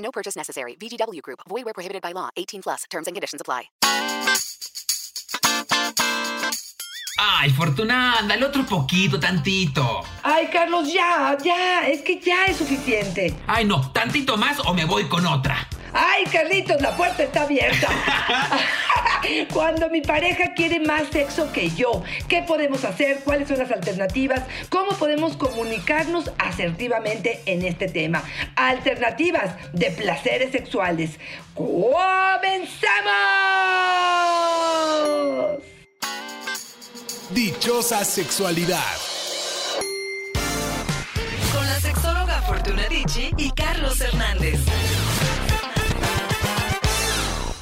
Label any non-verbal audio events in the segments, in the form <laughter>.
No purchase necessary. VGW Group. Void where prohibited by law. 18 plus. Terms and conditions apply. Ay, Fortuna, dale otro poquito, tantito. Ay, Carlos, ya, ya, es que ya es suficiente. Ay, no, tantito más o me voy con otra. Ay, Carlitos, la puerta está abierta. <laughs> Cuando mi pareja quiere más sexo que yo, ¿qué podemos hacer? ¿Cuáles son las alternativas? ¿Cómo podemos comunicarnos asertivamente en este tema? Alternativas de placeres sexuales. ¡Comenzamos! Dichosa sexualidad. Con la sexóloga Fortuna Dicci y Carlos Hernández.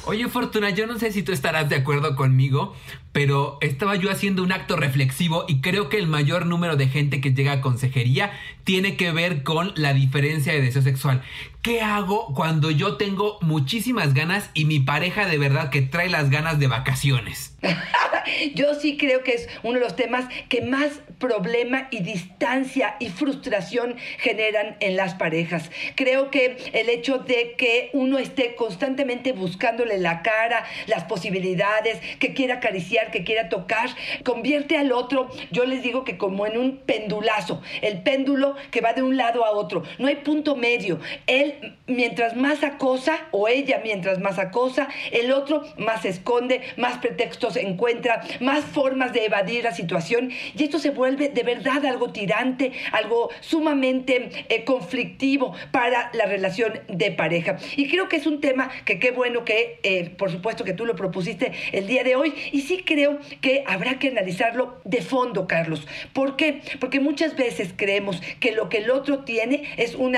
Oye, Fortuna, yo no sé si tú estarás de acuerdo conmigo, pero estaba yo haciendo un acto reflexivo y creo que el mayor número de gente que llega a consejería tiene que ver con la diferencia de deseo sexual. ¿Qué hago cuando yo tengo muchísimas ganas y mi pareja de verdad que trae las ganas de vacaciones? <laughs> <laughs> Yo sí creo que es uno de los temas que más problema y distancia y frustración generan en las parejas. Creo que el hecho de que uno esté constantemente buscándole la cara, las posibilidades, que quiera acariciar, que quiera tocar, convierte al otro, yo les digo que como en un pendulazo, el péndulo que va de un lado a otro. No hay punto medio. Él mientras más acosa o ella mientras más acosa, el otro más esconde, más pretextos encuentra, más formas de evadir la situación y esto se vuelve de verdad algo tirante, algo sumamente eh, conflictivo para la relación de pareja. Y creo que es un tema que qué bueno que, eh, por supuesto, que tú lo propusiste el día de hoy y sí creo que habrá que analizarlo de fondo, Carlos. ¿Por qué? Porque muchas veces creemos que lo que el otro tiene es un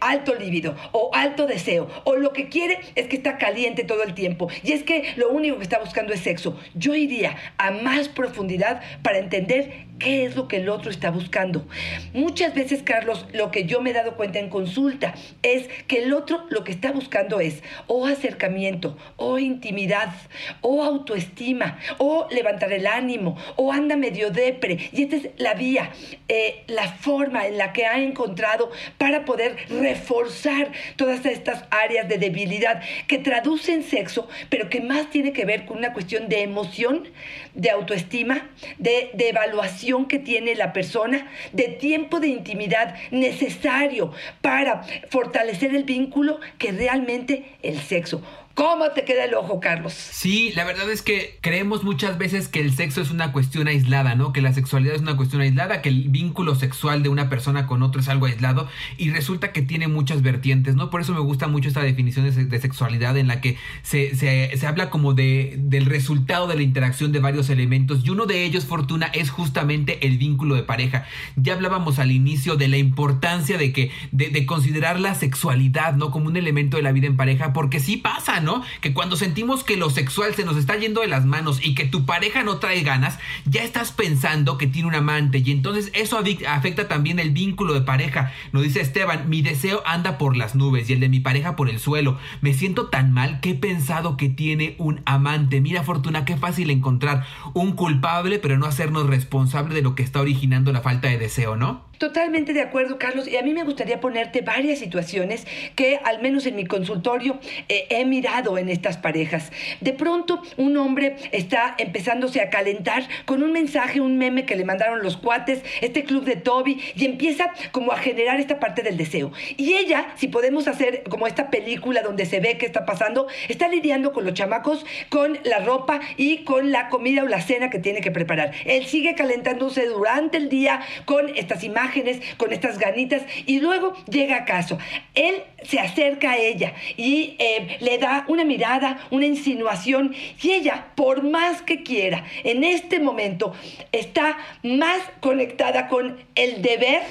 alto líbido o alto deseo o lo que quiere es que está caliente todo el tiempo y es que lo único que está buscando es sexo. Yo iría a más profundidad para entender qué es lo que el otro está buscando. Muchas veces, Carlos, lo que yo me he dado cuenta en consulta es que el otro lo que está buscando es o acercamiento, o intimidad, o autoestima, o levantar el ánimo, o anda medio depre. Y esta es la vía, eh, la forma en la que ha encontrado para poder reforzar todas estas áreas de debilidad que traducen sexo, pero que más tiene que ver con una cuestión de emoción, de autoestima, de, de evaluación que tiene la persona, de tiempo de intimidad necesario para fortalecer el vínculo que realmente el sexo. ¿Cómo te queda el ojo, Carlos? Sí, la verdad es que creemos muchas veces que el sexo es una cuestión aislada, ¿no? Que la sexualidad es una cuestión aislada, que el vínculo sexual de una persona con otro es algo aislado y resulta que tiene muchas vertientes, ¿no? Por eso me gusta mucho esta definición de, sexualidad en la que se, se, se, habla como de, del resultado de la interacción de varios elementos y uno de ellos, Fortuna, es justamente el vínculo de pareja. Ya hablábamos al inicio de la importancia de que, de, de considerar la sexualidad, ¿no? Como un elemento de la vida en pareja, porque sí pasa, ¿no? Que cuando sentimos que lo sexual se nos está yendo de las manos y que tu pareja no trae ganas, ya estás pensando que tiene un amante y entonces eso afecta también el vínculo de pareja. Nos dice Esteban, mi deseo anda por las nubes y el de mi pareja por el suelo. Me siento tan mal que he pensado que tiene un amante. Mira, Fortuna, qué fácil encontrar un culpable, pero no hacernos responsable de lo que está originando la falta de deseo, ¿no? Totalmente de acuerdo, Carlos. Y a mí me gustaría ponerte varias situaciones que, al menos en mi consultorio, eh, he mirado en estas parejas. De pronto, un hombre está empezándose a calentar con un mensaje, un meme que le mandaron los cuates, este club de Toby, y empieza como a generar esta parte del deseo. Y ella, si podemos hacer como esta película donde se ve qué está pasando, está lidiando con los chamacos, con la ropa y con la comida o la cena que tiene que preparar. Él sigue calentándose durante el día con estas imágenes con estas ganitas, y luego llega caso. Él se acerca a ella y eh, le da una mirada, una insinuación, y ella, por más que quiera, en este momento está más conectada con el deber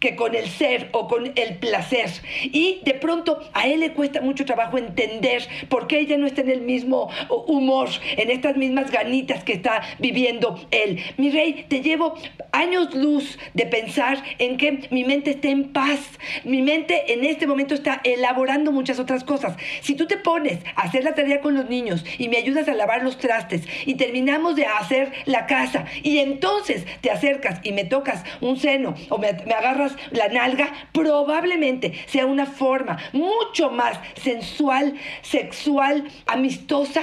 que con el ser o con el placer. Y de pronto a él le cuesta mucho trabajo entender por qué ella no está en el mismo humor, en estas mismas ganitas que está viviendo él. Mi rey, te llevo años luz de pensar en que mi mente esté en paz. Mi mente en este momento está elaborando muchas otras cosas. Si tú te pones a hacer la tarea con los niños y me ayudas a lavar los trastes y terminamos de hacer la casa y entonces te acercas y me tocas un seno o me, me agarras la nalga, probablemente sea una forma mucho más sensual, sexual, amistosa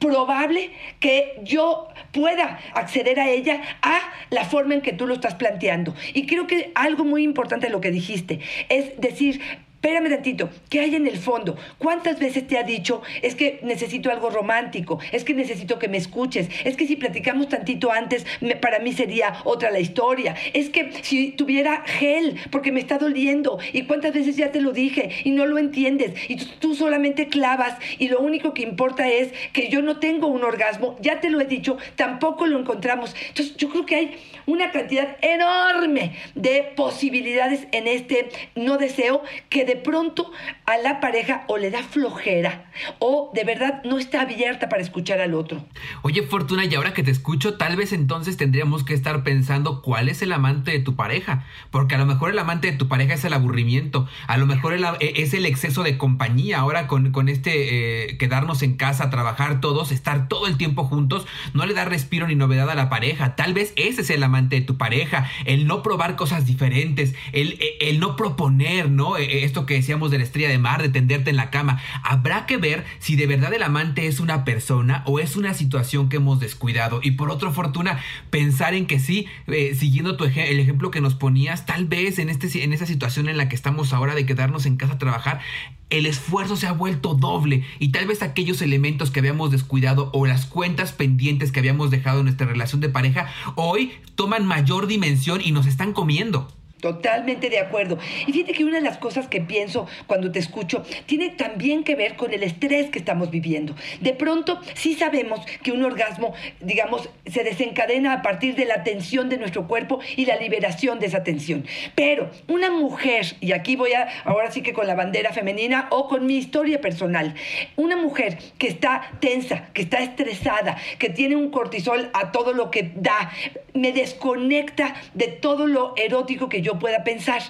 probable que yo pueda acceder a ella a la forma en que tú lo estás planteando. Y creo que algo muy importante de lo que dijiste es decir, Espérame tantito, ¿qué hay en el fondo? ¿Cuántas veces te ha dicho, es que necesito algo romántico, es que necesito que me escuches, es que si platicamos tantito antes, para mí sería otra la historia, es que si tuviera gel, porque me está doliendo, y cuántas veces ya te lo dije y no lo entiendes, y tú, solamente clavas y lo único que importa es que yo no tengo un orgasmo, ya te lo he dicho, tampoco lo encontramos. Entonces yo creo que hay una cantidad enorme de posibilidades en este no deseo que de pronto a la pareja o le da flojera o de verdad no está abierta para escuchar al otro. Oye, Fortuna, y ahora que te escucho, tal vez entonces tendríamos que estar pensando cuál es el amante de tu pareja, porque a lo mejor el amante de tu pareja es el aburrimiento, a lo mejor e, es el exceso de compañía, ahora con, con este eh, quedarnos en casa, trabajar todos, estar todo el tiempo juntos, no le da respiro ni novedad a la pareja, tal vez ese es el amante de tu pareja, el no probar cosas diferentes, el, el no proponer, ¿no? E, e, esto que decíamos de la estrella de de tenderte en la cama. Habrá que ver si de verdad el amante es una persona o es una situación que hemos descuidado. Y por otra fortuna, pensar en que sí, eh, siguiendo tu el ejemplo que nos ponías, tal vez en, este, en esa situación en la que estamos ahora de quedarnos en casa a trabajar, el esfuerzo se ha vuelto doble y tal vez aquellos elementos que habíamos descuidado o las cuentas pendientes que habíamos dejado en nuestra relación de pareja hoy toman mayor dimensión y nos están comiendo. Totalmente de acuerdo. Y fíjate que una de las cosas que pienso cuando te escucho tiene también que ver con el estrés que estamos viviendo. De pronto sí sabemos que un orgasmo, digamos, se desencadena a partir de la tensión de nuestro cuerpo y la liberación de esa tensión. Pero una mujer, y aquí voy a, ahora sí que con la bandera femenina o con mi historia personal, una mujer que está tensa, que está estresada, que tiene un cortisol a todo lo que da, me desconecta de todo lo erótico que yo pueda pensar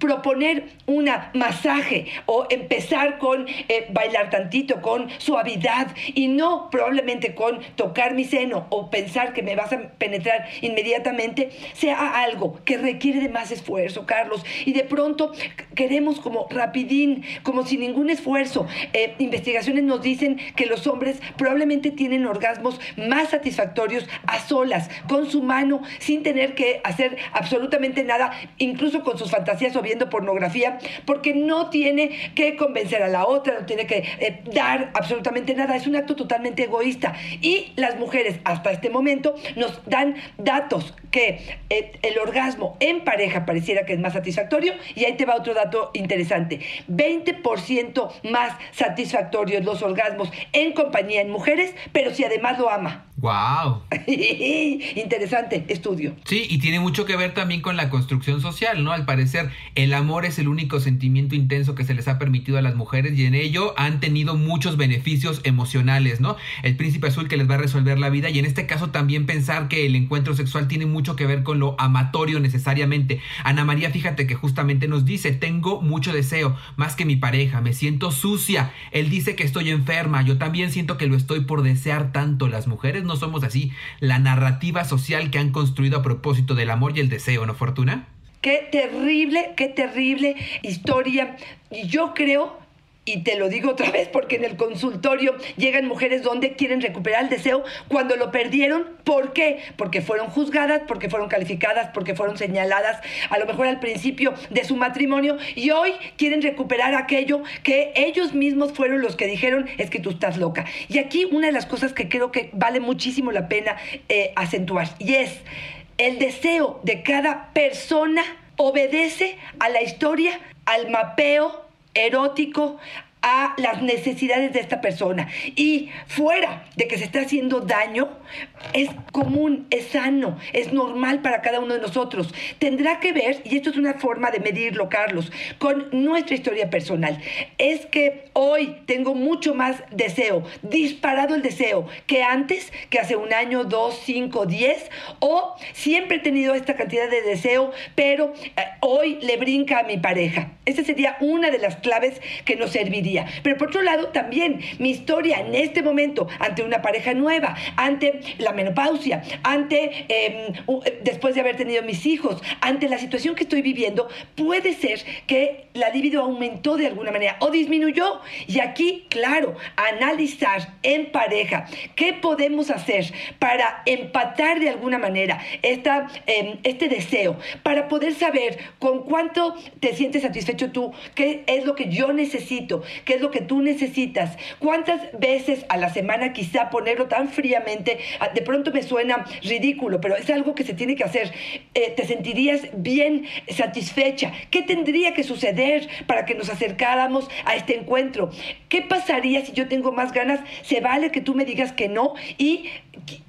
proponer una masaje o empezar con eh, bailar tantito, con suavidad y no probablemente con tocar mi seno o pensar que me vas a penetrar inmediatamente, sea algo que requiere de más esfuerzo, Carlos. Y de pronto queremos como rapidín, como sin ningún esfuerzo. Eh, investigaciones nos dicen que los hombres probablemente tienen orgasmos más satisfactorios a solas, con su mano, sin tener que hacer absolutamente nada, incluso con sus fantasías viendo pornografía porque no tiene que convencer a la otra, no tiene que eh, dar absolutamente nada, es un acto totalmente egoísta. Y las mujeres hasta este momento nos dan datos que eh, el orgasmo en pareja pareciera que es más satisfactorio y ahí te va otro dato interesante, 20% más satisfactorios los orgasmos en compañía en mujeres, pero si además lo ama. ¡Wow! <laughs> Interesante estudio. Sí, y tiene mucho que ver también con la construcción social, ¿no? Al parecer, el amor es el único sentimiento intenso que se les ha permitido a las mujeres y en ello han tenido muchos beneficios emocionales, ¿no? El príncipe azul que les va a resolver la vida y en este caso también pensar que el encuentro sexual tiene mucho que ver con lo amatorio necesariamente. Ana María, fíjate que justamente nos dice, tengo mucho deseo, más que mi pareja, me siento sucia. Él dice que estoy enferma, yo también siento que lo estoy por desear tanto. Las mujeres no somos así. La narrativa social que han construido a propósito del amor y el deseo, ¿no, Fortuna? Qué terrible, qué terrible historia. Y yo creo y te lo digo otra vez porque en el consultorio llegan mujeres donde quieren recuperar el deseo cuando lo perdieron. ¿Por qué? Porque fueron juzgadas, porque fueron calificadas, porque fueron señaladas a lo mejor al principio de su matrimonio y hoy quieren recuperar aquello que ellos mismos fueron los que dijeron es que tú estás loca. Y aquí una de las cosas que creo que vale muchísimo la pena eh, acentuar y es el deseo de cada persona obedece a la historia, al mapeo erótico, a las necesidades de esta persona. Y fuera de que se está haciendo daño, es común, es sano, es normal para cada uno de nosotros. Tendrá que ver, y esto es una forma de medirlo, Carlos, con nuestra historia personal. Es que hoy tengo mucho más deseo, disparado el deseo, que antes, que hace un año, dos, cinco, diez, o siempre he tenido esta cantidad de deseo, pero eh, hoy le brinca a mi pareja. Esa sería una de las claves que nos serviría. Pero por otro lado, también mi historia en este momento ante una pareja nueva, ante la menopausia, ante em, después de haber tenido mis hijos, ante la situación que estoy viviendo, puede ser que la libido aumentó de alguna manera o disminuyó. Y aquí, claro, analizar en pareja qué podemos hacer para empatar de alguna manera esta, em, este deseo, para poder saber con cuánto te sientes satisfecho tú, qué es lo que yo necesito, qué es lo que tú necesitas, cuántas veces a la semana quizá ponerlo tan fríamente, ah, de pronto me suena ridículo, pero es algo que se tiene que hacer. Eh, te sentirías bien satisfecha. ¿Qué tendría que suceder para que nos acercáramos a este encuentro? ¿Qué pasaría si yo tengo más ganas? Se vale que tú me digas que no y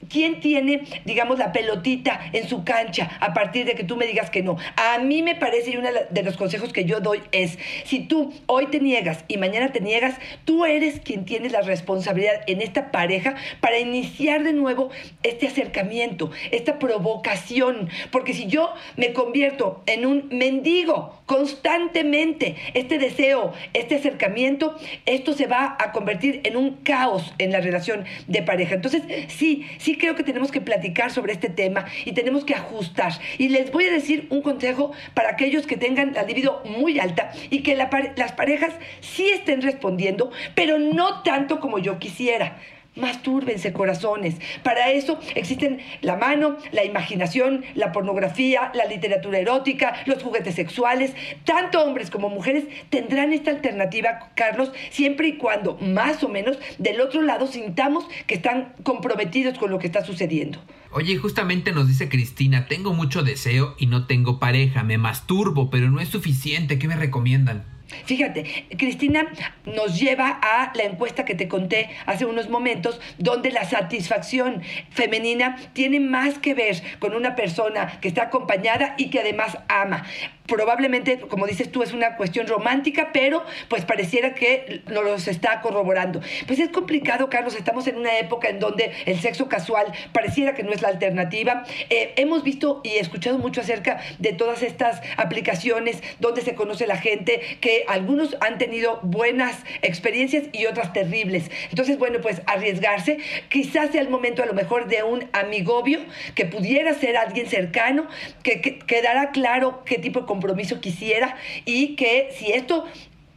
¿Quién tiene, digamos, la pelotita en su cancha a partir de que tú me digas que no? A mí me parece, y uno de los consejos que yo doy es, si tú hoy te niegas y mañana te niegas, tú eres quien tiene la responsabilidad en esta pareja para iniciar de nuevo este acercamiento, esta provocación. Porque si yo me convierto en un mendigo constantemente, este deseo, este acercamiento, esto se va a convertir en un caos en la relación de pareja. Entonces, sí, sí creo que tenemos que platicar sobre este tema y tenemos que ajustar. Y les voy a decir un consejo para aquellos que tengan la libido muy alta y que las parejas sí estén respondiendo, pero no tanto como yo quisiera. Mastúrbense corazones. Para eso existen la mano, la imaginación, la pornografía, la literatura erótica, los juguetes sexuales. Tanto hombres como mujeres tendrán esta alternativa, Carlos, siempre y cuando más o menos del otro lado sintamos que están comprometidos con lo que está sucediendo. Oye, justamente nos dice Cristina, tengo mucho deseo y no tengo pareja, me masturbo, pero no es suficiente, ¿qué me recomiendan? Fíjate, Cristina nos lleva a la encuesta que te conté hace unos momentos, donde la satisfacción femenina tiene más que ver con una persona que está acompañada y que además ama probablemente, como dices tú, es una cuestión romántica, pero pues pareciera que nos los está corroborando. Pues es complicado, Carlos, estamos en una época en donde el sexo casual pareciera que no es la alternativa. Eh, hemos visto y escuchado mucho acerca de todas estas aplicaciones donde se conoce la gente, que algunos han tenido buenas experiencias y otras terribles. Entonces, bueno, pues arriesgarse, quizás sea el momento a lo mejor de un amigobio que pudiera ser alguien cercano, que, quedará claro qué tipo de compromiso quisiera y que si esto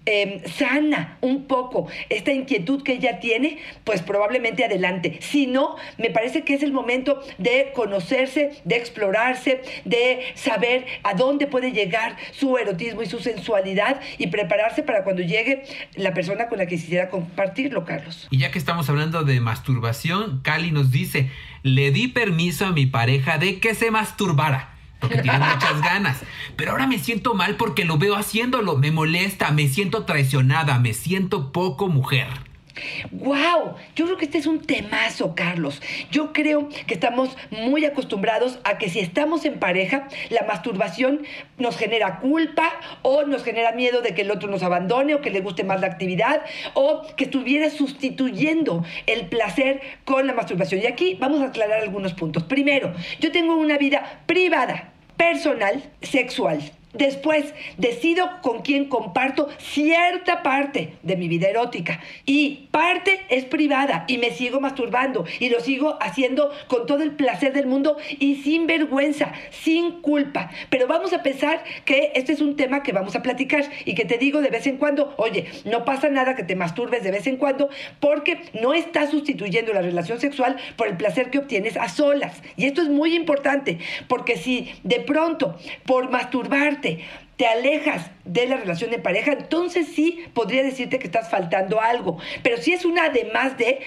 em, sana un poco esta inquietud que ella tiene, pues probablemente adelante. Si no, me parece que es el momento de conocerse, de explorarse, de saber a dónde puede llegar su erotismo y su sensualidad y prepararse para cuando llegue la persona con la que quisiera compartirlo, Carlos. Y ya que estamos hablando de masturbación, Cali nos dice, le di permiso a mi pareja de que se masturbara porque tiene muchas ganas. Pero ahora me siento mal porque lo veo haciéndolo. Me molesta, me siento traicionada, me siento poco mujer. ¡Wow! Yo creo que este es un temazo, Carlos. Yo creo que estamos muy acostumbrados a que si estamos en pareja, la masturbación nos genera culpa o nos genera miedo de que el otro nos abandone o que le guste más la actividad o que estuviera sustituyendo el placer con la masturbación. Y aquí vamos a aclarar algunos puntos. Primero, yo tengo una vida privada personal sexual. Después decido con quién comparto cierta parte de mi vida erótica y parte es privada y me sigo masturbando y lo sigo haciendo con todo el placer del mundo y sin vergüenza, sin culpa. Pero vamos a pensar que este es un tema que vamos a platicar y que te digo de vez en cuando, oye, no pasa nada que te masturbes de vez en cuando porque no estás sustituyendo la relación sexual por el placer que obtienes a solas. Y esto es muy importante porque si de pronto por masturbarte te alejas de la relación de pareja, entonces sí podría decirte que estás faltando algo. Pero si es una además de,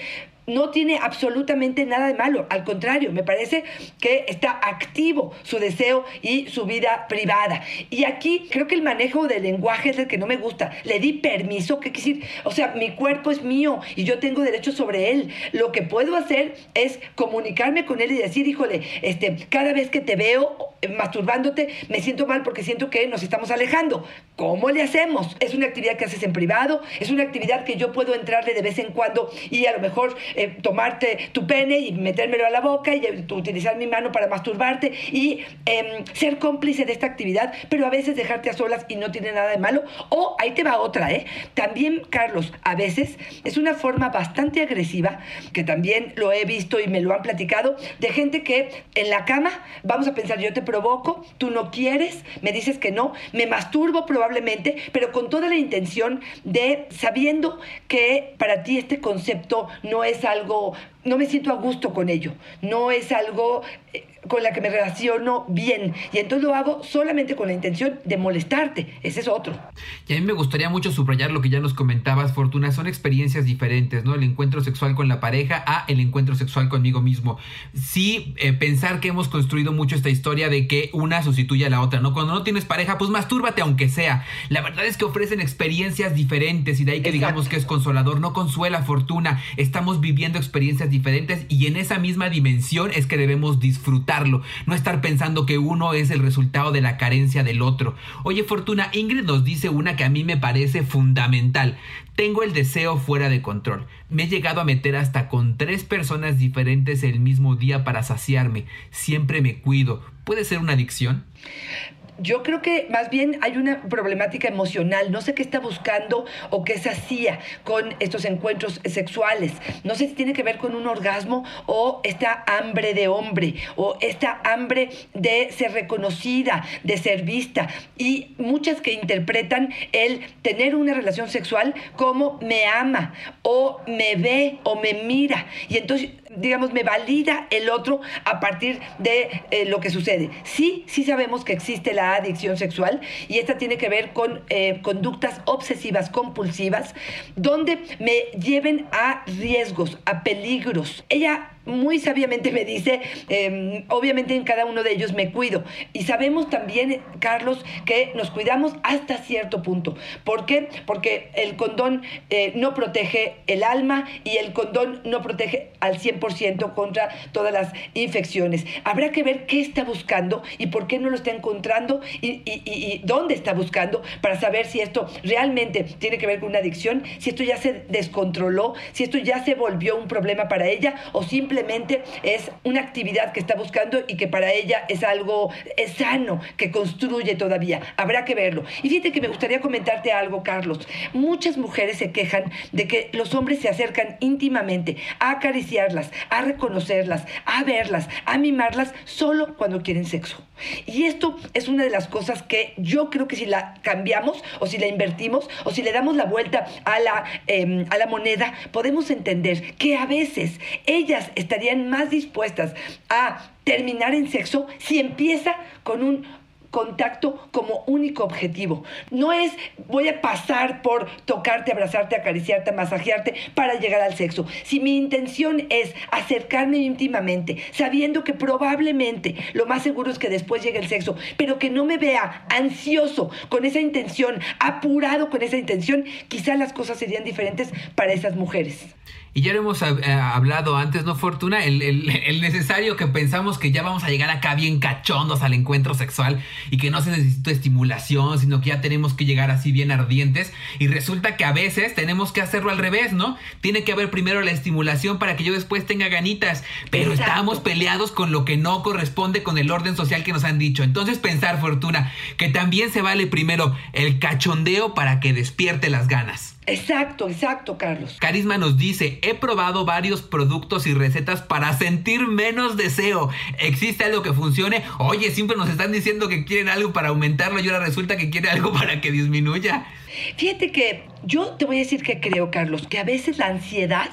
no tiene absolutamente nada de malo, al contrario, me parece que está activo su deseo y su vida privada. Y aquí creo que el manejo del lenguaje es el que no me gusta. Le di permiso, ¿qué decir? O sea, mi cuerpo es mío y yo tengo derecho sobre él. Lo que puedo hacer es comunicarme con él y decir, híjole, este, cada vez que te veo eh, masturbándote, me siento mal porque siento que nos estamos alejando. ¿Cómo le hacemos? Es una actividad que haces en privado, es una actividad que yo puedo entrarle de vez en cuando y a lo mejor eh, tomarte tu pene y metérmelo a la boca y eh, utilizar mi mano para masturbarte y em, ser cómplice de esta actividad, pero a veces dejarte a solas y no tiene nada de malo. O ahí te va otra, ¿eh? También, Carlos, a veces es una forma bastante agresiva, que también lo he visto y me lo han platicado, de gente que en la cama, vamos a pensar, yo te provoco, tú no quieres, me dices que no, me masturbo probablemente, pero con toda la intención de sabiendo que para ti este concepto no es algo, no me siento a gusto con ello, no es algo eh, con la que me relaciono bien. Y entonces lo hago solamente con la intención de molestarte. Ese es otro. Y a mí me gustaría mucho subrayar lo que ya nos comentabas, Fortuna. Son experiencias diferentes, ¿no? El encuentro sexual con la pareja a el encuentro sexual conmigo mismo. Sí, eh, pensar que hemos construido mucho esta historia de que una sustituye a la otra, ¿no? Cuando no tienes pareja, pues mastúrbate aunque sea. La verdad es que ofrecen experiencias diferentes y de ahí que digamos que es consolador. No consuela, Fortuna. Estamos viviendo experiencias diferentes y en esa misma dimensión es que debemos disfrutar no estar pensando que uno es el resultado de la carencia del otro. Oye Fortuna, Ingrid nos dice una que a mí me parece fundamental. Tengo el deseo fuera de control. Me he llegado a meter hasta con tres personas diferentes el mismo día para saciarme. Siempre me cuido. ¿Puede ser una adicción? Yo creo que más bien hay una problemática emocional. No sé qué está buscando o qué se hacía con estos encuentros sexuales. No sé si tiene que ver con un orgasmo o esta hambre de hombre o esta hambre de ser reconocida, de ser vista. Y muchas que interpretan el tener una relación sexual como me ama o me ve o me mira. Y entonces digamos, me valida el otro a partir de eh, lo que sucede. Sí, sí sabemos que existe adicción sexual y esta tiene que ver con eh, conductas obsesivas compulsivas donde me lleven a riesgos, a peligros. Ella muy sabiamente me dice, em, obviamente en cada uno de ellos me cuido. Y sabemos también, Carlos, que nos cuidamos hasta cierto punto. ¿Por qué? Porque el condón eh, no protege el alma y el condón no protege al 100% contra todas las infecciones. Habrá que ver qué está buscando y por qué no lo está encontrando y, y dónde está buscando para saber si esto realmente tiene que ver con una adicción, si esto ya se descontroló, si esto ya se volvió un problema para ella o simplemente es una actividad que está buscando y que para ella es algo sano, que construye todavía. Habrá que verlo. Y fíjate que me gustaría comentarte algo, Carlos. Muchas mujeres se quejan de que los hombres se acercan íntimamente a acariciarlas, a reconocerlas, a verlas, a mimarlas solo cuando quieren sexo. Y esto es una de las cosas que yo creo que si la cambiamos o si la invertimos o si le damos la vuelta a la, em, a la moneda, podemos entender que a veces ellas estarían más dispuestas a terminar en sexo si empieza con un contacto como único objetivo. No es voy a pasar por tocarte, abrazarte, acariciarte, masajearte para llegar al sexo. Si mi intención es acercarme íntimamente, sabiendo que probablemente lo más seguro es que después llegue el sexo, pero que no me vea ansioso con esa intención, apurado con esa intención, quizás las cosas serían diferentes para esas mujeres. Y ya lo hemos eh, hablado antes, ¿no, Fortuna? El, el, necesario que pensamos que ya vamos a llegar acá bien cachondos al encuentro sexual y que no se necesita estimulación, sino que ya tenemos que llegar así bien ardientes. Y resulta que a veces tenemos que hacerlo al revés, ¿no? Tiene que haber primero la estimulación para que yo después tenga ganitas. Pero estamos peleados con lo que no corresponde con el orden social que nos han dicho. Entonces pensar, Fortuna, que también se vale primero el cachondeo para que despierte las ganas. Exacto, exacto, Carlos. Carisma nos dice, he probado varios productos y recetas para sentir menos deseo. ¿Existe algo que funcione? Oye, siempre nos están diciendo que quieren algo para aumentarlo y ahora resulta que quiere algo <laughs> para que disminuya. Fíjate que yo te voy a decir que creo, Carlos, que a veces la ansiedad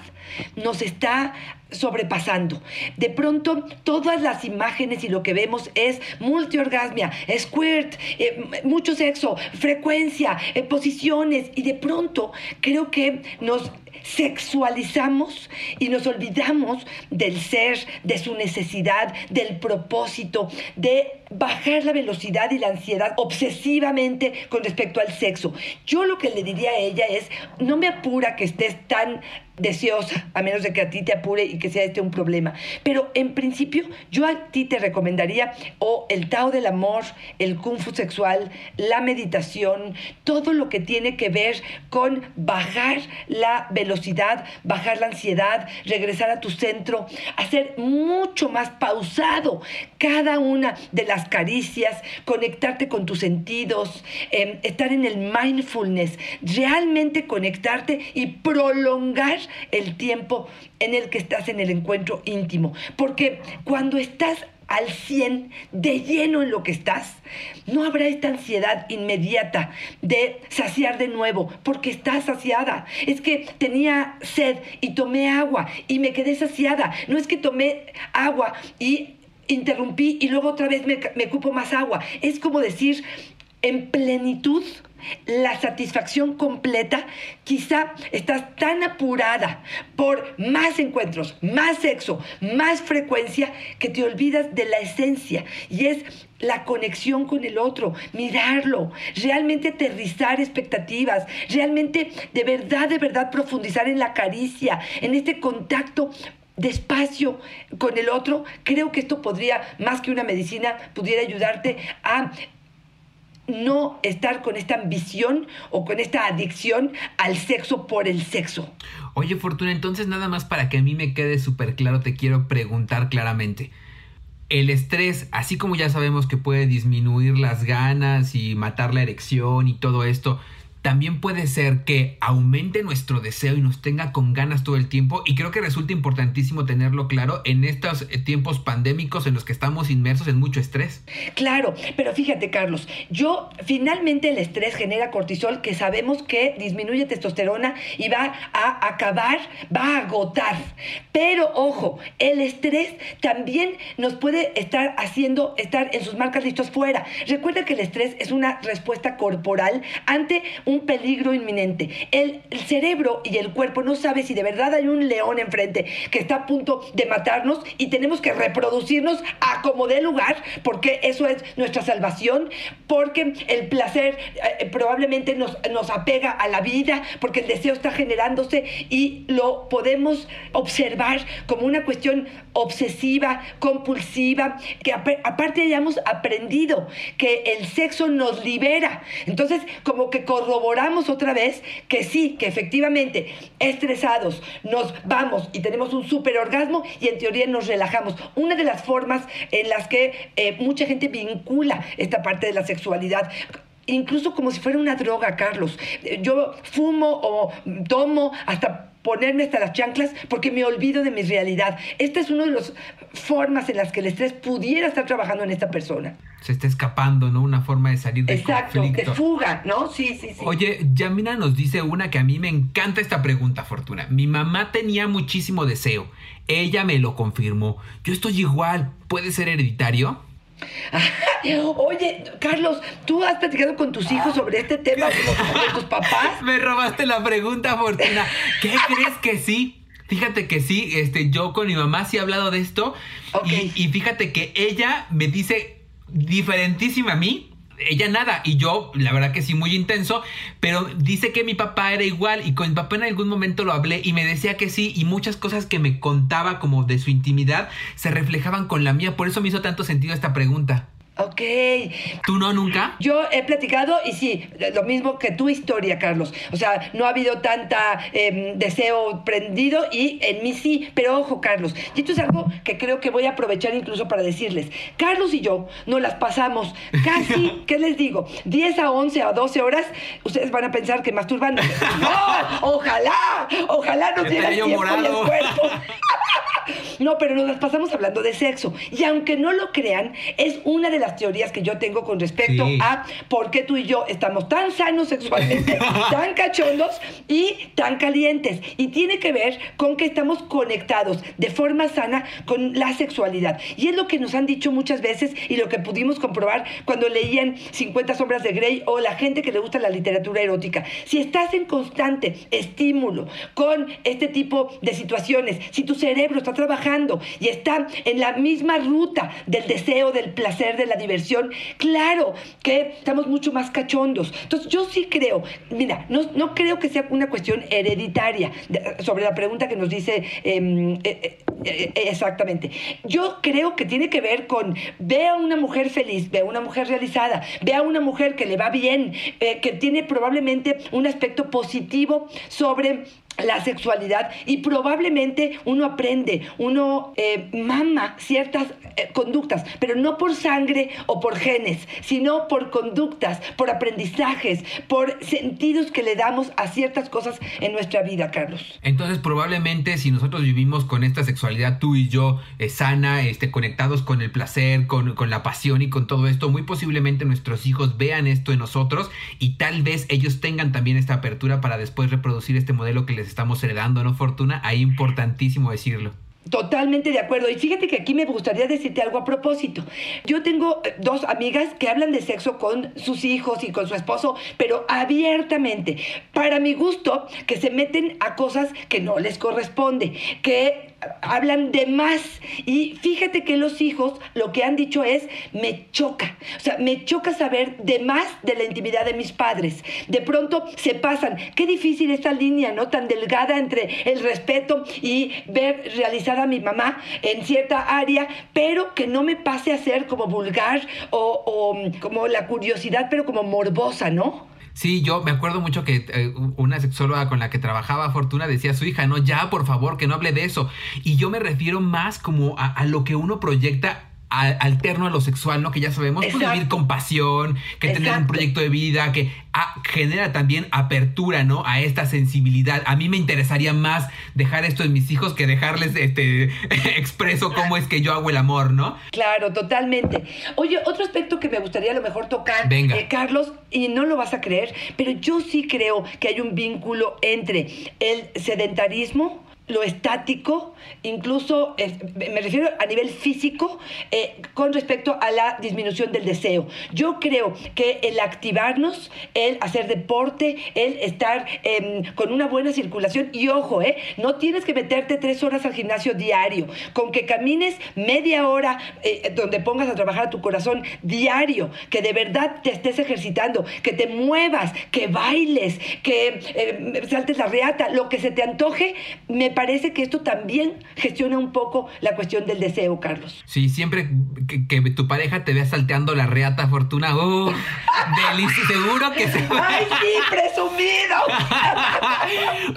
nos está sobrepasando. De pronto, todas las imágenes y lo que vemos es multiorgasmia, squirt, eh, mucho sexo, frecuencia, eh, posiciones, y de pronto creo que nos sexualizamos y nos olvidamos del ser, de su necesidad, del propósito, de bajar la velocidad y la ansiedad obsesivamente con respecto al sexo. Yo lo que le diría a ella es, no me apura que estés tan deseosa, a menos de que a ti te apure y que sea este un problema. Pero en principio yo a ti te recomendaría o el Tao del amor, el Kung Fu sexual, la meditación, todo lo que tiene que ver con bajar la velocidad, bajar la ansiedad, regresar a tu centro, hacer mucho más pausado cada una de las caricias, conectarte con tus sentidos, em, estar en el mindfulness, realmente conectarte y prolongar el tiempo en el que estás en el encuentro íntimo. Porque cuando estás al 100, de lleno en lo que estás, no habrá esta ansiedad inmediata de saciar de nuevo, porque estás saciada. Es que tenía sed y tomé agua y me quedé saciada. No es que tomé agua y interrumpí y luego otra vez me, me cupo más agua. Es como decir, en plenitud, la satisfacción completa, quizá estás tan apurada por más encuentros, más sexo, más frecuencia, que te olvidas de la esencia y es la conexión con el otro, mirarlo, realmente aterrizar expectativas, realmente de verdad, de verdad profundizar en la caricia, en este contacto despacio con el otro, creo que esto podría, más que una medicina, pudiera ayudarte a no estar con esta ambición o con esta adicción al sexo por el sexo. Oye, Fortuna, entonces nada más para que a mí me quede súper claro, te quiero preguntar claramente. El estrés, así como ya sabemos que puede disminuir las ganas y matar la erección y todo esto, también puede ser que aumente nuestro deseo y nos tenga con ganas todo el tiempo y creo que resulta importantísimo tenerlo claro en estos eh, tiempos pandémicos en los que estamos inmersos en mucho estrés. Claro, pero fíjate Carlos, yo finalmente el estrés genera cortisol que sabemos que disminuye testosterona y va a acabar, va a agotar. Pero ojo, el estrés también nos puede estar haciendo estar en sus marcas listos fuera. Recuerda que el estrés es una respuesta corporal ante un un peligro inminente. El, cerebro y el cuerpo no sabe si de verdad hay un león enfrente que está a punto de matarnos y tenemos que reproducirnos a como dé lugar, porque eso es nuestra salvación, porque el placer eh, probablemente nos, nos apega a la vida, porque el deseo está generándose y lo podemos observar como una cuestión obsesiva, compulsiva, que aparte hayamos aprendido que el sexo nos libera. Entonces, como que corroboramos corroboramos otra vez que sí, que efectivamente estresados nos vamos y tenemos un super orgasmo y en teoría nos relajamos. Una de las formas en las que eh, mucha gente vincula esta parte de la sexualidad incluso como si fuera una droga, Carlos. Yo fumo o tomo hasta ponerme hasta las chanclas porque me olvido de mi realidad. Esta es una de las formas en las que el estrés pudiera estar trabajando en esta persona. Se está escapando, ¿no? Una forma de salir del Exacto, conflicto. de fuga, ¿no? Sí, sí, sí. Oye, Yamina nos dice una que a mí me encanta esta pregunta, Fortuna. Mi mamá tenía muchísimo deseo. Ella me lo confirmó. Yo estoy igual. ¿Puede ser hereditario? <laughs> Oye, Carlos, ¿tú has platicado con tus hijos sobre este tema <laughs> con tus papás? Me robaste la pregunta, Fortuna. ¿Qué crees que sí? Fíjate que sí, este, yo con mi mamá sí he hablado de esto. Y, y fíjate que ella me dice diferentísima a mí ella nada y yo la verdad que sí muy intenso pero dice que mi papá era igual y con mi papá en algún momento lo hablé y me decía que sí y muchas cosas que me contaba como de su intimidad se reflejaban con la mía por eso me hizo tanto sentido esta pregunta Ok. ¿Tú no nunca? Yo he platicado y sí, lo mismo que tu historia, Carlos. O sea, no ha habido tanta em, deseo prendido y en mí sí. Pero ojo, Carlos, y esto es algo que creo que voy a aprovechar incluso para decirles. Carlos y yo nos las pasamos casi, <laughs> ¿qué les digo? 10 a 11 a 12 horas. Ustedes van a pensar que masturbando. <laughs> ¡No! ¡Ojalá! ¡Ojalá no tenga tiempo y el cuerpo! No, pero nos las pasamos hablando de sexo. Y aunque no lo crean, es una de las teorías que yo tengo con respecto Sí. a por qué tú y yo estamos tan sanos sexualmente, <laughs> tan cachondos y tan calientes. Y tiene que ver con que estamos conectados de forma sana con la sexualidad. Y es lo que nos han dicho muchas veces y lo que pudimos comprobar cuando leían 50 sombras de Grey o la gente que le gusta la literatura erótica. Si estás en constante estímulo con este tipo de situaciones, si tu cerebro está trabajando y está en la misma ruta del deseo, del placer, de la diversión, claro que estamos mucho más cachondos. Entonces yo sí creo, mira, no, no creo que sea una cuestión hereditaria sobre la pregunta que nos dice em, eh, eh, eh, exactamente. Yo creo que tiene que ver con ve a una mujer feliz, ve a una mujer realizada, ve a una mujer que le va bien, que tiene probablemente un aspecto positivo sobre la sexualidad y probablemente uno aprende, uno eh, mama ciertas eh, conductas, pero no por sangre o por genes, sino por conductas, por aprendizajes, por sentidos que le damos a ciertas cosas en nuestra vida, Carlos. Entonces, probablemente si nosotros vivimos con esta sexualidad, tú y yo, eh, sana, este, conectados con el placer, con, con la pasión y con todo esto, muy posiblemente nuestros hijos vean esto en nosotros y tal vez ellos tengan también esta apertura para después reproducir este modelo que les estamos heredando, ¿no, Fortuna? Ahí importantísimo decirlo. Totalmente de acuerdo. Y fíjate que aquí me gustaría decirte algo a propósito. Yo tengo eh, dos amigas que hablan de sexo con sus hijos y con su esposo, pero abiertamente. Para mi gusto, que se meten a cosas que no les corresponde, que hablan de más. Y fíjate que los hijos lo que han dicho es, me choca. O sea, me choca saber de más de la intimidad de mis padres. De pronto se pasan. Qué difícil esta línea, ¿no? Tan delgada entre el respeto y ver realizada a mi mamá en cierta área, pero que no me pase a ser como vulgar o, o como la curiosidad, pero como morbosa, ¿no? Sí, yo me acuerdo mucho que eh, una sexóloga con la que trabajaba Fortuna decía a su hija, no, ya, por favor, que no hable de eso. Y yo me refiero más como a, a lo que uno proyecta alterno a lo sexual, ¿no? Que ya sabemos, pues vivir con pasión, que tener un proyecto de vida, que ah, genera también apertura, ¿no? A esta sensibilidad. A mí me interesaría más dejar esto en mis hijos que dejarles este <laughs> expreso cómo es que yo hago el amor, ¿no? Claro, totalmente. Oye, otro aspecto que me gustaría a lo mejor tocar, Venga. eh, Carlos, y no lo vas a creer, pero yo sí creo que hay un vínculo entre el sedentarismo, lo estático, incluso eh, me refiero a nivel físico, eh, con respecto a la disminución del deseo. Yo creo que el activarnos, el hacer deporte, el estar em, con una buena circulación, y ojo, eh, no tienes que meterte tres horas al gimnasio diario, con que camines media hora donde pongas a trabajar a tu corazón diario, que de verdad te estés ejercitando, que te muevas, que bailes, que eh, saltes la reata, lo que se te antoje, me parece que esto también gestiona un poco la cuestión del deseo, Carlos. Sí, siempre que, que tu pareja te vea salteando la reata fortuna, ¡uh! Delicioso, seguro que se. ¡Ay, sí, presumido!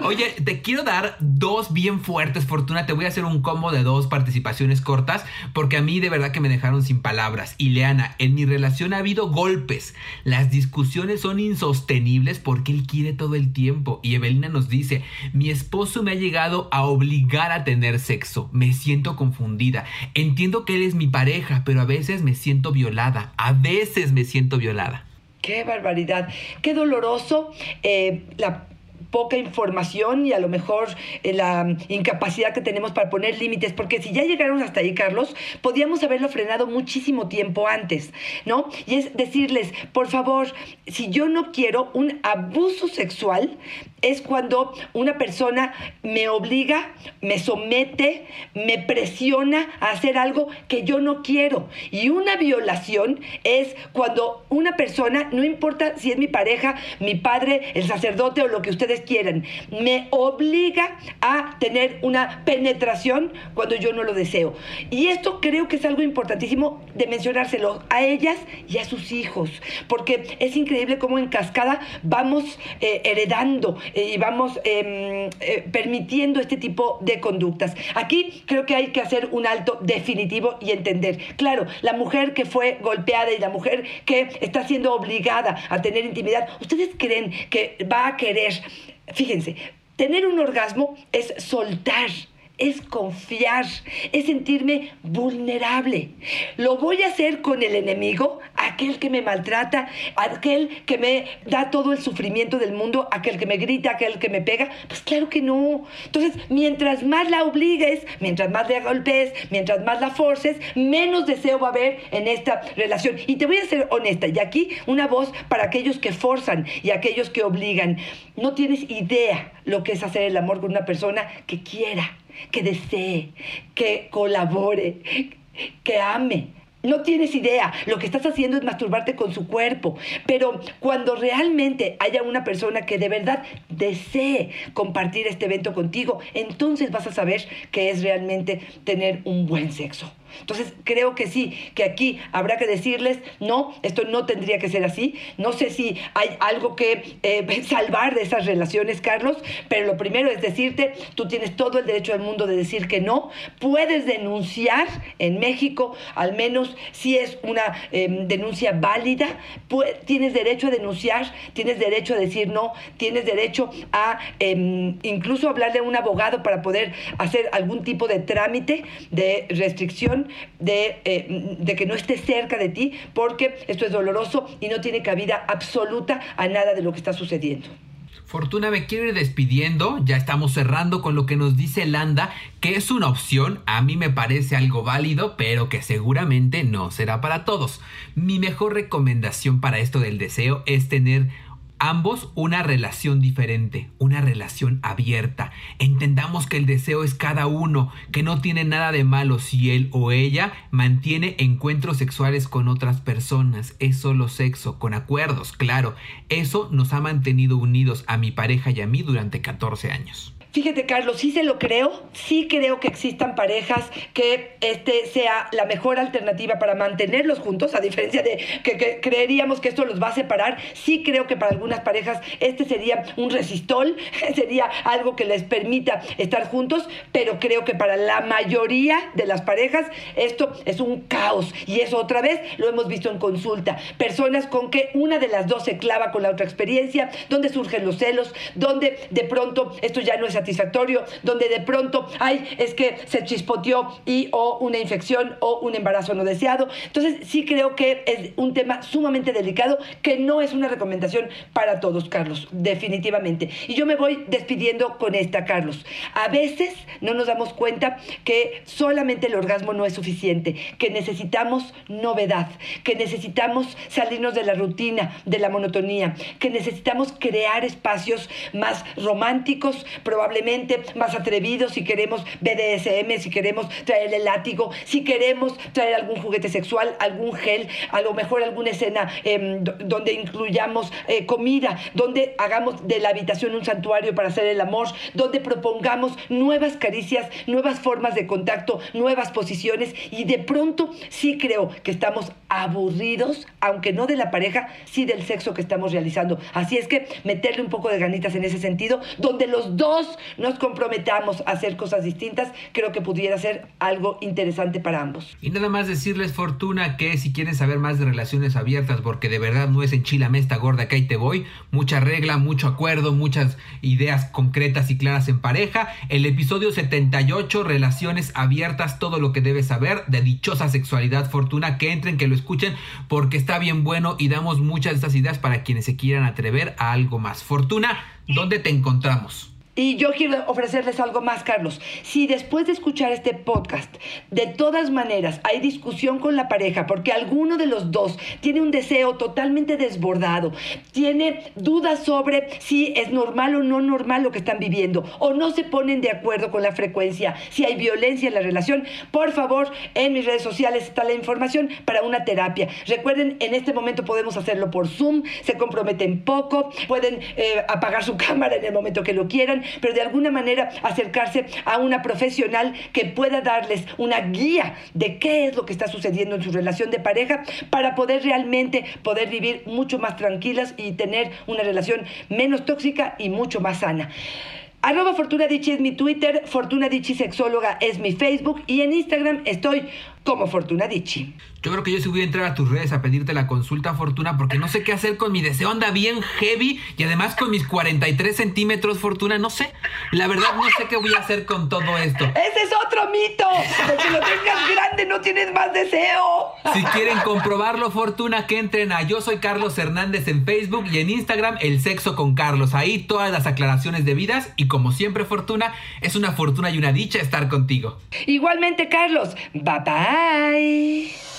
<laughs> Oye, te quiero dar dos bien fuertes, Fortuna. Te voy a hacer un combo de dos participaciones cortas porque a mí de verdad que me dejaron sin palabras. Y Leana, en mi relación ha habido golpes. Las discusiones son insostenibles porque él quiere todo el tiempo. Y Evelina nos dice, mi esposo me ha llegado a obligar a tener sexo. Me siento confundida. Entiendo que él es mi pareja, pero a veces me siento violada. A veces me siento violada. Qué barbaridad, qué doloroso eh, la poca información y a lo mejor eh, la incapacidad que tenemos para poner límites, porque si ya llegaron hasta ahí, Carlos, podíamos haberlo frenado muchísimo tiempo antes, ¿no? Y es decirles, por favor, si yo no quiero un abuso sexual, es cuando una persona me obliga, me somete, me presiona a hacer algo que yo no quiero. Y una violación es cuando una persona, no importa si es mi pareja, mi padre, el sacerdote o lo que ustedes quieran, me obliga a tener una penetración cuando yo no lo deseo. Y esto creo que es algo importantísimo de mencionárselo a ellas y a sus hijos, porque es increíble cómo en cascada vamos eh, heredando y vamos eh, eh, permitiendo este tipo de conductas. Aquí creo que hay que hacer un alto definitivo y entender. Claro, la mujer que fue golpeada y la mujer que está siendo obligada a tener intimidad, ¿ustedes creen que va a querer, fíjense, tener un orgasmo es soltar es confiar, es sentirme vulnerable. Lo voy a hacer con el enemigo, aquel que me maltrata, aquel que me da todo el sufrimiento del mundo, aquel que me grita, aquel que me pega. Pues claro que no. Entonces, mientras más la obligues, mientras más la golpees, mientras más la forces, menos deseo va a haber en esta relación. Y te voy a ser honesta, y aquí una voz para aquellos que forzan y aquellos que obligan. No tienes idea lo que es hacer el amor con una persona que quiera, que desee, que colabore, que ame. No tienes idea, lo que estás haciendo es masturbarte con su cuerpo, pero cuando realmente haya una persona que de verdad desee compartir este evento contigo, entonces vas a saber que es realmente tener un buen sexo. Entonces creo que sí, que aquí habrá que decirles, no, esto no tendría que ser así. No sé si hay algo que eh, <laughs> salvar de esas relaciones, Carlos, pero lo primero es decirte, tú tienes todo el derecho del mundo de decir que no. Puedes denunciar en México, al menos si es una em, denuncia válida, tienes derecho a denunciar, tienes derecho a decir no, tienes derecho a em, incluso hablarle a un abogado para poder hacer algún tipo de trámite de restricción eh, de, que no esté cerca de ti, porque esto es doloroso y no tiene cabida absoluta a nada de lo que está sucediendo. Fortuna, me quiero ir despidiendo. Ya estamos cerrando con lo que nos dice Landa, que es una opción. A mí me parece algo válido, pero que seguramente no será para todos. Mi mejor recomendación para esto del deseo es tener ambos una relación diferente, una relación abierta. Entendamos que el deseo es cada uno, que no tiene nada de malo si él o ella mantiene encuentros sexuales con otras personas. Es solo sexo, con acuerdos, claro. Eso nos ha mantenido unidos a mi pareja y a mí durante 14 años. Fíjate, Carlos, sí se lo creo, sí creo que existan parejas que este sea la mejor alternativa para mantenerlos juntos, a diferencia de que, creeríamos que esto los va a separar. Sí creo que para algunas parejas este sería un resistol, <laughs> sería algo que les permita estar juntos, pero creo que para la mayoría de las parejas esto es un caos. Y eso otra vez lo hemos visto en consulta. Personas con que una de las dos se clava con la otra experiencia, donde surgen los celos, donde de pronto esto ya no es satisfactorio, donde de pronto, ay, es que se chispoteó y o una infección o un embarazo no deseado. Entonces sí creo que es un tema sumamente delicado que no es una recomendación para todos, Carlos, definitivamente. Y yo me voy despidiendo con esta, Carlos. A veces no nos damos cuenta que solamente el orgasmo no es suficiente, que necesitamos novedad, que necesitamos salirnos de la rutina, de la monotonía, que necesitamos crear espacios más románticos, probablemente probablemente más atrevidos, si queremos BDSM, si queremos traer el látigo, si queremos traer algún juguete sexual, algún gel, a lo mejor alguna escena em, donde incluyamos eh, comida, donde hagamos de la habitación un santuario para hacer el amor, donde propongamos nuevas caricias, nuevas formas de contacto, nuevas posiciones y de pronto sí creo que estamos aburridos, aunque no de la pareja, sí del sexo que estamos realizando. Así es que meterle un poco de ganitas en ese sentido, donde los dos nos comprometamos a hacer cosas distintas, creo que pudiera ser algo interesante para ambos. Y nada más decirles, Fortuna, que si quieren saber más de relaciones abiertas, porque de verdad no es enchilame esta gorda que ahí te voy, mucha regla, mucho acuerdo, muchas ideas concretas y claras en pareja, el episodio 78, relaciones abiertas, todo lo que debes saber de dichosa sexualidad, Fortuna, que entren, que lo escuchen, porque está bien bueno y damos muchas de estas ideas para quienes se quieran atrever a algo más. Fortuna, ¿dónde te encontramos? Y yo quiero ofrecerles algo más, Carlos. Si después de escuchar este podcast, de todas maneras hay discusión con la pareja, porque alguno de los dos tiene un deseo totalmente desbordado, tiene dudas sobre si es normal o no normal lo que están viviendo, o no se ponen de acuerdo con la frecuencia, si hay violencia en la relación, por favor, en mis redes sociales está la información para una terapia. Recuerden, en este momento podemos hacerlo por Zoom, se comprometen poco, pueden eh, apagar su <laughs> cámara en el momento que lo quieran pero de alguna manera acercarse a una profesional que pueda darles una guía de qué es lo que está sucediendo en su relación de pareja para poder realmente poder vivir mucho más tranquilas y tener una relación menos tóxica y mucho más sana. Arroba Fortuna es mi Twitter, Fortuna Dichi Sexóloga es mi Facebook y en Instagram estoy como Fortuna Dicci. Yo creo que yo sí voy a entrar a tus redes a pedirte la consulta Fortuna porque no sé qué hacer con mi deseo, anda bien heavy y además con mis 43 centímetros Fortuna, no sé. La verdad no sé qué voy a hacer con todo esto. Ese es otro mito. Porque lo tengas grande no tienes más deseo. Si quieren comprobarlo Fortuna, que entren a Yo Soy Carlos Hernández en Facebook y en Instagram El Sexo con Carlos. Ahí todas las aclaraciones debidas y como siempre Fortuna, es una fortuna y una dicha estar contigo. Igualmente, Carlos. Bye bye.